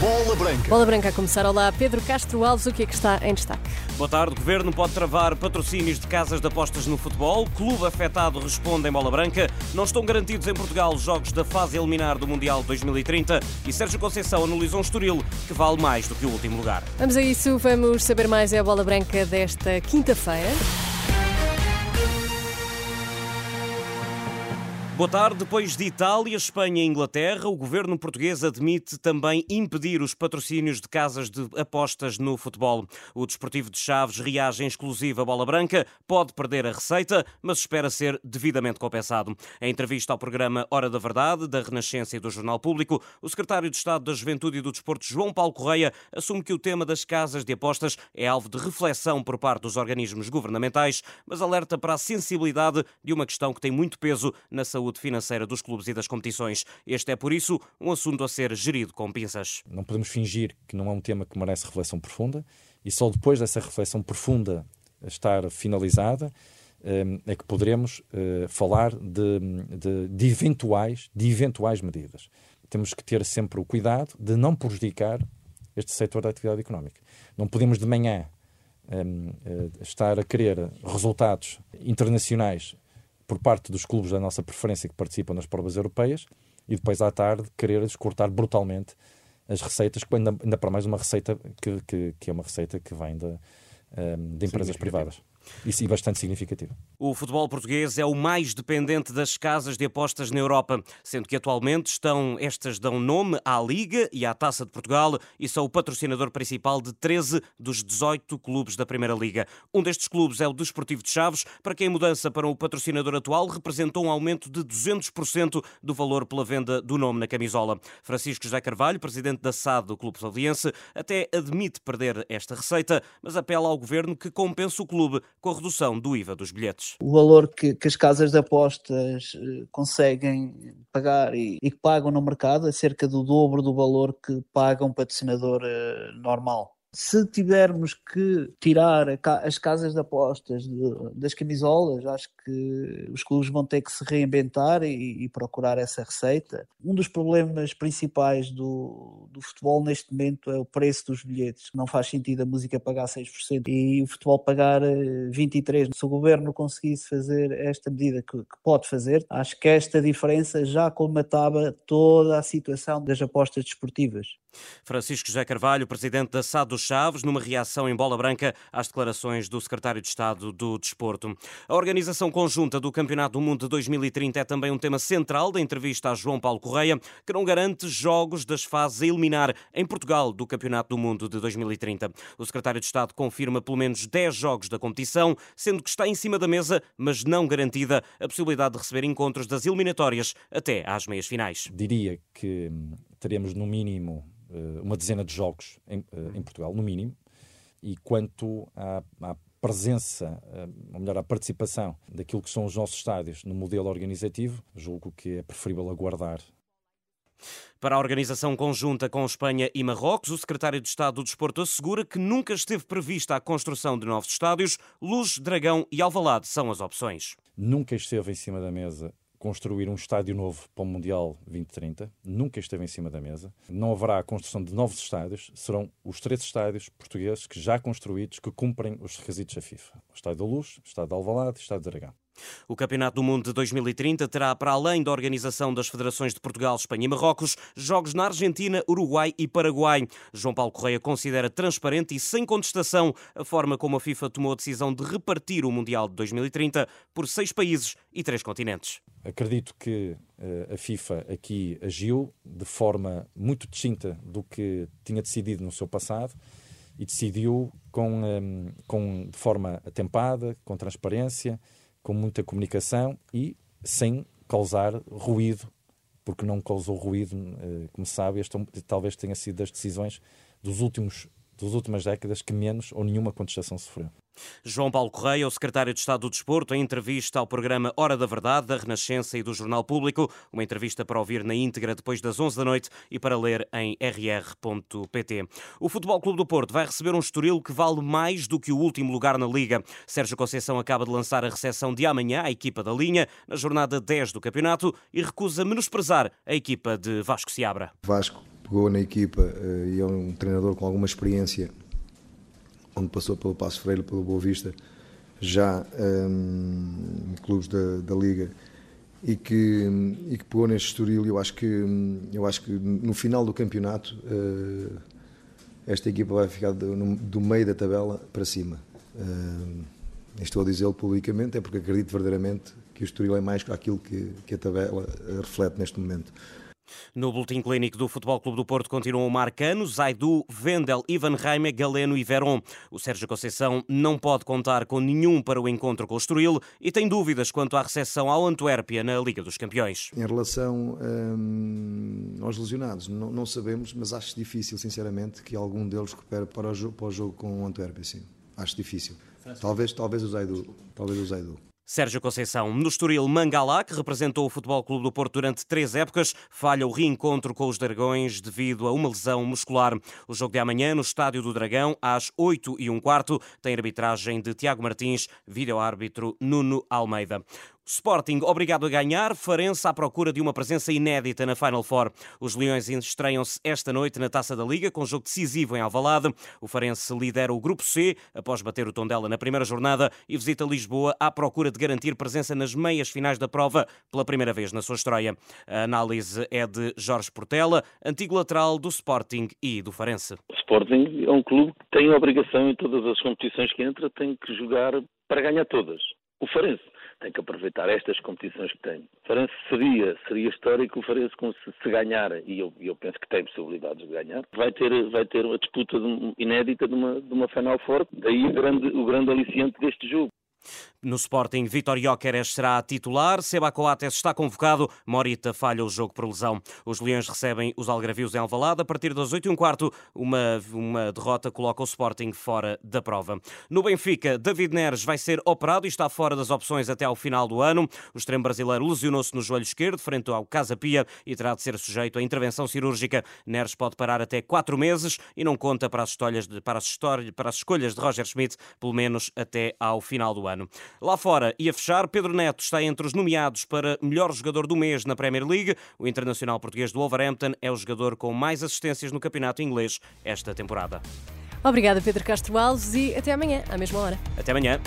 Bola Branca. Bola Branca a começar. Olá, Pedro Castro Alves, o que é que está em destaque? Boa tarde. O Governo pode travar patrocínios de casas de apostas no futebol. Clube afetado responde em Bola Branca. Não estão garantidos em Portugal os jogos da fase eliminar do Mundial 2030. E Sérgio Conceição analisou um Estoril que vale mais do que o último lugar. Vamos a isso, vamos saber mais. É a Bola Branca desta quinta-feira. Boa tarde. Depois de Itália, Espanha e Inglaterra, o governo português admite também impedir os patrocínios de casas de apostas no futebol. O Desportivo de Chaves reage em exclusiva bola branca, pode perder a receita, mas espera ser devidamente compensado. Em entrevista ao programa Hora da Verdade, da Renascença e do Jornal Público, o secretário de Estado da Juventude e do Desporto, João Paulo Correia, assume que o tema das casas de apostas é alvo de reflexão por parte dos organismos governamentais, mas alerta para a sensibilidade de uma questão que tem muito peso na saúde saúde financeira dos clubes e das competições. Este é, por isso, um assunto a ser gerido com pinças. Não podemos fingir que não é um tema que merece reflexão profunda e só depois dessa reflexão profunda estar finalizada eh, é que poderemos eh, falar de, de, de, eventuais, de eventuais medidas. Temos que ter sempre o cuidado de não prejudicar este setor da atividade económica. Não podemos de manhã um, eh, estar a querer resultados internacionais por parte dos clubes da nossa preferência que participam nas provas europeias e depois à tarde querer descortar brutalmente as receitas, ainda, ainda para mais uma receita que, que, que é uma receita que vem de, um, ehm, de empresas privadas. E bastante significativo. O futebol português é o mais dependente das casas de apostas na Europa, sendo que atualmente estão estas dão nome à Liga e à Taça de Portugal e são o patrocinador principal de 13 dos 18 clubes da Primeira Liga. Um destes clubes é o Desportivo de Chaves, para quem a mudança para o patrocinador atual representou um aumento de 200% do valor pela venda do nome na camisola. Francisco José Carvalho, presidente da SAD do Clube Salviense, até admite perder esta receita, mas apela ao governo que compense o clube com a redução do IVA dos bilhetes. O valor que, que as casas de apostas eh, conseguem pagar e, e, que pagam no mercado é cerca do dobro do valor que paga um patrocinador uh, normal se tivermos que tirar as casas de apostas das camisolas, acho que os clubes vão ter que se reinventar e, e procurar essa receita. Um dos problemas principais do, do, futebol neste momento é o preço dos bilhetes. Não faz sentido a música pagar 6% e o futebol pagar 23%. Eh, se o governo conseguisse fazer esta medida que, que pode fazer, acho que esta diferença já colmatava toda a situação das apostas desportivas. Francisco José Carvalho, presidente da SAD dos Chaves, numa reação em bola branca às declarações do secretário de Estado do Desporto. A organização conjunta do Campeonato do Mundo de 2030 é também um tema central da entrevista a João Paulo Correia, que não garante jogos das fases a eliminar em Portugal do Campeonato do Mundo de 2030. O secretário de Estado confirma pelo menos 10 jogos da competição, sendo que está em cima da mesa, mas não garantida a possibilidade de receber encontros das eliminatórias até às meias finais. Diria que teremos no mínimo uma dezena de jogos em, eh, em Portugal, no mínimo, e quanto à, à presença, eh, ou melhor, à participação daquilo que são os nossos estádios no modelo organizativo, julgo que é preferível aguardar para a organização conjunta com Espanha e Marrocos, o secretário de Estado do Desporto assegura que nunca esteve prevista a construção de novos estádios. Luz, Dragão e Alvalade são as opções. Nunca esteve em cima da mesa construir um estádio novo para o Mundial 2030. Nunca esteve em cima da mesa. Não haverá a construção de novos estádios. Serão os três estádios portugueses que já construídos que cumprem os requisitos da FIFA. O Estádio da Luz, o Estádio de Alvalade e o Estádio de Dragão. O Campeonato do Mundo de 2030 terá, para além da organização das federações de Portugal, Espanha e Marrocos, jogos na Argentina, Uruguai e Paraguai. João Paulo Correia considera transparente e sem contestação a forma como a FIFA tomou a decisão de repartir o Mundial de 2030 por seis países e três continentes. Acredito que uh, a FIFA aqui agiu de forma muito distinta do que tinha decidido no seu passado e decidiu com, um, com, de forma atempada, com transparência com muita comunicação e sem causar ruído, porque não causou ruído, eh, como sabe, este talvez tenha sido das decisões dos últimos, das últimas décadas que menos ou nenhuma contestação sofreu. João Paulo Correia, o secretário de Estado do Desporto, em entrevista ao programa Hora da Verdade, da Renascença e do Jornal Público, uma entrevista para ouvir na íntegra depois das 11 da noite e para ler em rr.pt. O Futebol Clube do Porto vai receber um estoril que vale mais do que o último lugar na Liga. Sérgio Conceição acaba de lançar a recepção de amanhã à equipa da linha, na jornada 10 do campeonato, e recusa menosprezar a equipa de Vasco Seabra. Vasco pegou na equipa eh, e é um treinador com alguma experiência onde passou pelo Passo Freire, pelo Boa Vista, já um, clubes da, da Liga, e que, e que pegou neste Estoril. Eu acho que, eu acho que no final do campeonato uh, esta equipa vai ficar do, do, meio da tabela para cima. Uh, estou a dizê-lo publicamente, é porque acredito verdadeiramente que o Estoril é mais aquilo que, que a tabela reflete neste momento. No boletim clínico do Futebol Clube do Porto continuam Marcano, Zaidu, Vendel, Ivan Reimer, Galeno e Veron. O Sérgio Conceição não pode contar com nenhum para o encontro com o Estoril e tem dúvidas quanto à recepção ao Antuérpia na Liga dos Campeões. Em relação hum, aos lesionados, não, não, sabemos, mas acho difícil, sinceramente, que algum deles recupere para o jogo, para o jogo com o Antuérpia, sim. Acho difícil. Talvez, talvez o Zaidu. Talvez o Zaidu. Sérgio Conceição. No Estoril, Mangalá, que representou o Futebol Clube do Porto durante três épocas, falha o reencontro com os Dragões devido a uma lesão muscular. O jogo de amanhã, no Estádio do Dragão, às 8 e um quarto, tem arbitragem de Tiago Martins, vídeo-árbitro Nuno Almeida. Sporting obrigado a ganhar, Farense à procura de uma presença inédita na Final Four. Os Leões estreiam-se esta noite na Taça da Liga com jogo decisivo em Alvalade. O Farense lidera o Grupo C após bater o Tondela na primeira jornada e visita Lisboa à procura de garantir presença nas meias finais da prova pela primeira vez na sua história. A análise é de Jorge Portela, antigo lateral do Sporting e do Farense. O Sporting é um clube que tem a obrigação em todas as competições que entra, tem que jogar para ganhar todas. O Farense tem que aproveitar estas competições que tem. Farense seria, seria histórico o Farense se ganhar, e eu, eu, penso que tem possibilidades de ganhar, vai ter, vai ter uma disputa de, inédita de uma, de uma final forte, daí o grande, o grande aliciente deste jogo. No Sporting, Vitor Jóqueres será titular, Seba Coates está convocado, Morita falha o jogo por lesão. Os Leões recebem os Algravios em Alvalade a partir das 8 e um quarto. Uma, uma derrota coloca o Sporting fora da prova. No Benfica, David Neres vai ser operado e está fora das opções até ao final do ano. O extremo brasileiro lesionou-se no joelho esquerdo, frente ao Casa Pia, e terá de ser sujeito a intervenção cirúrgica. Neres pode parar até quatro meses e não conta para as, de, para, as histórias, para as escolhas de Roger Schmidt, pelo menos até ao final do ano. Lá fora, e a fechar, Pedro Neto está entre os nomeados para melhor jogador do mês na Premier League. O internacional português do Wolverhampton é o jogador com mais assistências no campeonato inglês esta temporada. Obrigada, Pedro Castro Alves, e até amanhã, à mesma hora. Até amanhã.